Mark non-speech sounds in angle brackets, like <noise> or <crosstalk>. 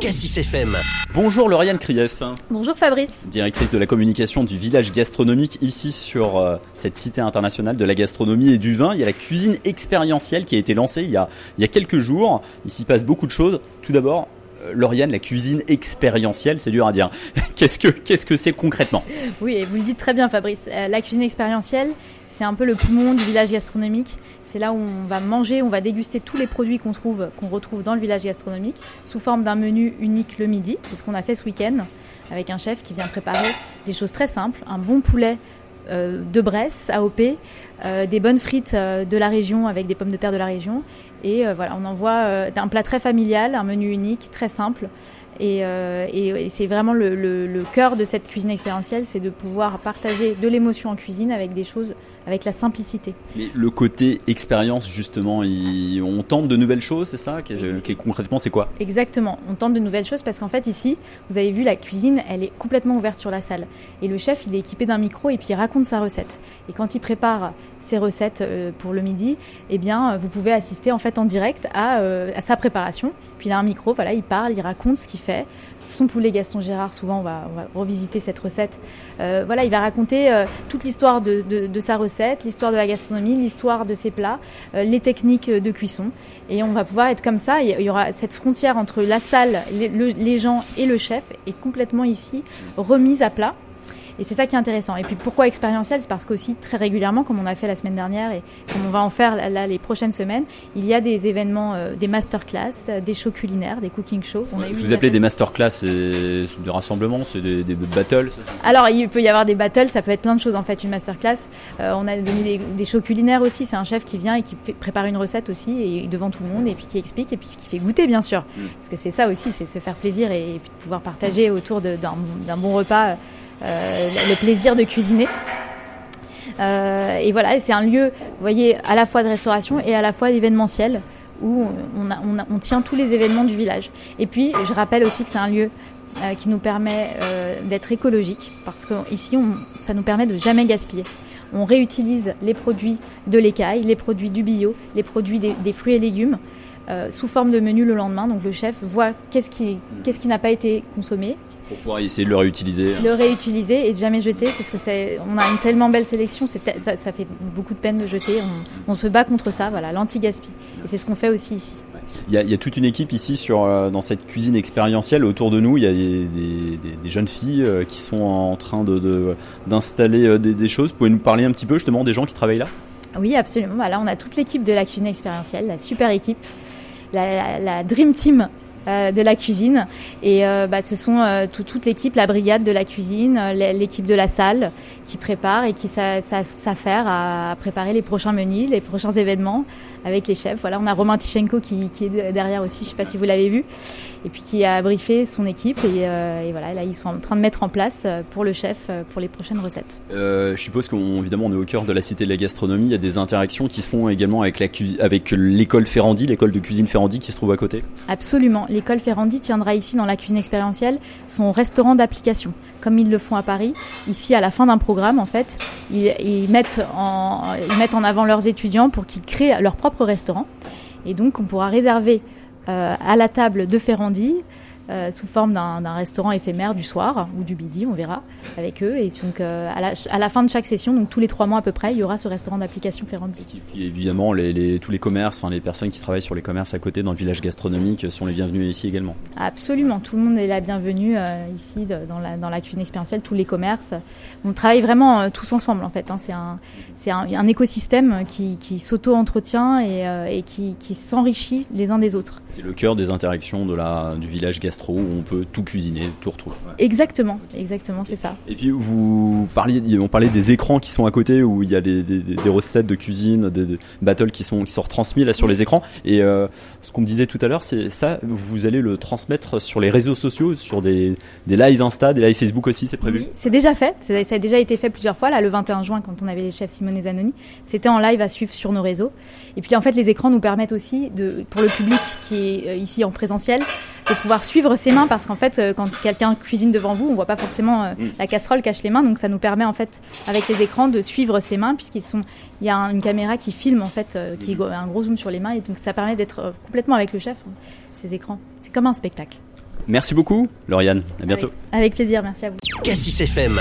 Cassis FM. Bonjour Lauriane Krief. Bonjour Fabrice. Directrice de la communication du village gastronomique ici sur euh, cette cité internationale de la gastronomie et du vin. Il y a la cuisine expérientielle qui a été lancée il y a, il y a quelques jours. Il s'y passe beaucoup de choses. Tout d'abord, Lauriane, la cuisine expérientielle, c'est dur à dire. <laughs> qu'est-ce que qu'est-ce que c'est concrètement? Oui, vous le dites très bien Fabrice. Euh, la cuisine expérientielle, c'est un peu le poumon du village gastronomique. C'est là où on va manger, on va déguster tous les produits qu'on trouve, qu'on retrouve dans le village gastronomique, sous forme d'un menu unique le midi. C'est ce qu'on a fait ce week-end avec un chef qui vient préparer des choses très simples, un bon poulet euh, de Bresse, AOP, euh, des bonnes frites euh, de la région avec des pommes de terre de la région. Et voilà, on envoie un plat très familial, un menu unique, très simple. Et, c'est vraiment le, cœur de cette cuisine expérientielle, c'est de pouvoir partager de l'émotion en cuisine avec des choses avec la simplicité. Mais le côté expérience, justement, on tente de nouvelles choses, c'est ça Concrètement, c'est quoi? Exactement, on tente de nouvelles choses parce qu'en fait, ici, vous avez vu, la cuisine, elle est complètement ouverte sur la salle. Et le chef, il est équipé d'un micro et puis il raconte sa recette. Et quand il prépare ses recettes euh, pour le midi, eh bien, vous pouvez assister en fait en direct à, euh, à sa préparation. Puis il a un micro, voilà, il parle, il raconte ce qu'il fait son poulet Gaston Gérard, souvent on va, revisiter cette recette. Euh, voilà, il va raconter euh, toute l'histoire de, sa recette, l'histoire de la gastronomie, l'histoire de ses plats, euh, les techniques de cuisson. Et on va pouvoir être comme ça. Il y aura cette frontière entre la salle, les gens et le chef est complètement ici remise à plat. Et c'est ça qui est intéressant. Et puis pourquoi expérientiel? C'est parce qu'aussi très régulièrement, comme on a fait la semaine dernière et comme on va en faire là, les prochaines semaines, il y a des événements, euh, des masterclass, euh, des shows culinaires, des cooking shows. On a eu vous appelez des masterclass, c'est des rassemblements, c'est des, battles Alors il peut y avoir des battles, ça peut être plein de choses en fait. Une masterclass, euh, on a donné des, shows culinaires aussi. C'est un chef qui vient et qui prépare une recette aussi et devant tout le monde et puis qui explique et puis qui fait goûter bien sûr. Mm. Parce que c'est ça aussi, c'est se faire plaisir et, puis de pouvoir partager autour d'un bon repas. Euh, le plaisir de cuisiner. Euh, et voilà, c'est un lieu, vous voyez, à la fois de restauration et à la fois d'événementiel où on, tient tous les événements du village. Et puis, je rappelle aussi que c'est un lieu euh, qui nous permet d'être écologique parce qu'ici, ça nous permet de jamais gaspiller. On réutilise les produits de l'écaille, les produits du bio, les produits des, fruits et légumes. sous forme de menu le lendemain. Donc le chef voit qu'est-ce qui, qu'est-ce qui n'a pas été consommé, pour pouvoir essayer de le réutiliser. Le réutiliser et de jamais jeter parce que c'est, on a une tellement belle sélection, ça, ça, fait beaucoup de peine de jeter. On, se bat contre ça, voilà, l'anti-gaspi. Et c'est ce qu'on fait aussi ici. Il y, a, il y, a, toute une équipe ici sur, euh, dans cette cuisine expérientielle. Autour de nous, il y a des, des, jeunes filles euh, qui sont en train de, d'installer euh, des, choses. Vous pouvez nous parler un petit peu justement des gens qui travaillent là? Oui, absolument. Voilà, on a toute l'équipe de la cuisine expérientielle, la super équipe, la, la Dream Team euh, de la cuisine. Et euh, bah, ce sont euh, toute l'équipe, la brigade de la cuisine, l'équipe de la salle qui prépare et qui s'affaire à préparer les prochains menus, les prochains événements avec les chefs. Voilà, on a Romain Tichenko qui, qui est derrière aussi, je ne sais pas si vous l'avez vu, et puis qui a briefé son équipe. Et, et, voilà, là, ils sont en train de mettre en place pour le chef pour les prochaines recettes. je suppose qu'évidemment, on est au cœur de la cité de la gastronomie. Il y a des interactions qui se font également avec l'école Ferrandi, l'école de cuisine Ferrandi qui se trouve à côté. Absolument l'école Ferrandi tiendra ici dans la cuisine expérientielle son restaurant d'application, comme ils le font à Paris. Ici, à la fin d'un programme, en fait, ils, mettent en, ils mettent en avant leurs étudiants pour qu'ils créent leur propre restaurant. Et donc, on pourra réserver euh, à la table de Ferrandi euh, sous forme d'un restaurant éphémère du soir ou du midi, on verra, avec eux. Et donc, euh, à, la, fin de chaque session, donc tous les trois mois à peu près, il y aura ce restaurant d'application Ferrandi. Et puis évidemment, les, tous les commerces, enfin les personnes qui travaillent sur les commerces à côté dans le village gastronomique sont les bienvenus ici également. Absolument, tout le monde est la bienvenue euh, ici dans, la, dans la cuisine expérientielle, tous les commerces. On travaille vraiment tous ensemble en fait. Hein. C'est un, un, un, écosystème qui, qui s'auto-entretient et, et qui, qui s'enrichit les uns des autres. C'est le cœur des interactions de la, du village gastronomique où on peut tout cuisiner, tout retrouver. Exactement, exactement, c'est ça. Et puis vous parliez, on parlait des écrans qui sont à côté où il y a des, recettes de cuisine, des, battles qui sont qui sont retransmis là sur les écrans. Et euh, ce qu'on me disait tout à l'heure, c'est ça, vous allez le transmettre sur les réseaux sociaux, sur des, des lives Insta, des lives Facebook aussi, c'est prévu? Oui, c'est déjà fait. Ça a déjà été fait plusieurs fois. Là, le 21 juin, quand on avait les chefs Simone et Zanoni, c'était en live à suivre sur nos réseaux. Et puis en fait, les écrans nous permettent aussi de, pour le public qui est euh, ici en présentiel, de pouvoir suivre ses mains parce qu'en fait, euh, quand quelqu'un cuisine devant vous, on voit pas forcément euh, mm. la casserole cache les mains, donc ça nous permet en fait, avec les écrans, de suivre ses mains puisqu'ils sont, il y a une caméra qui filme en fait, euh, qui a un gros zoom sur les mains et donc ça permet d'être complètement avec le chef, hein, ces écrans. C'est comme un spectacle. Merci beaucoup, Lauriane. À bientôt. Avec, avec plaisir, merci à vous. Cassis FM.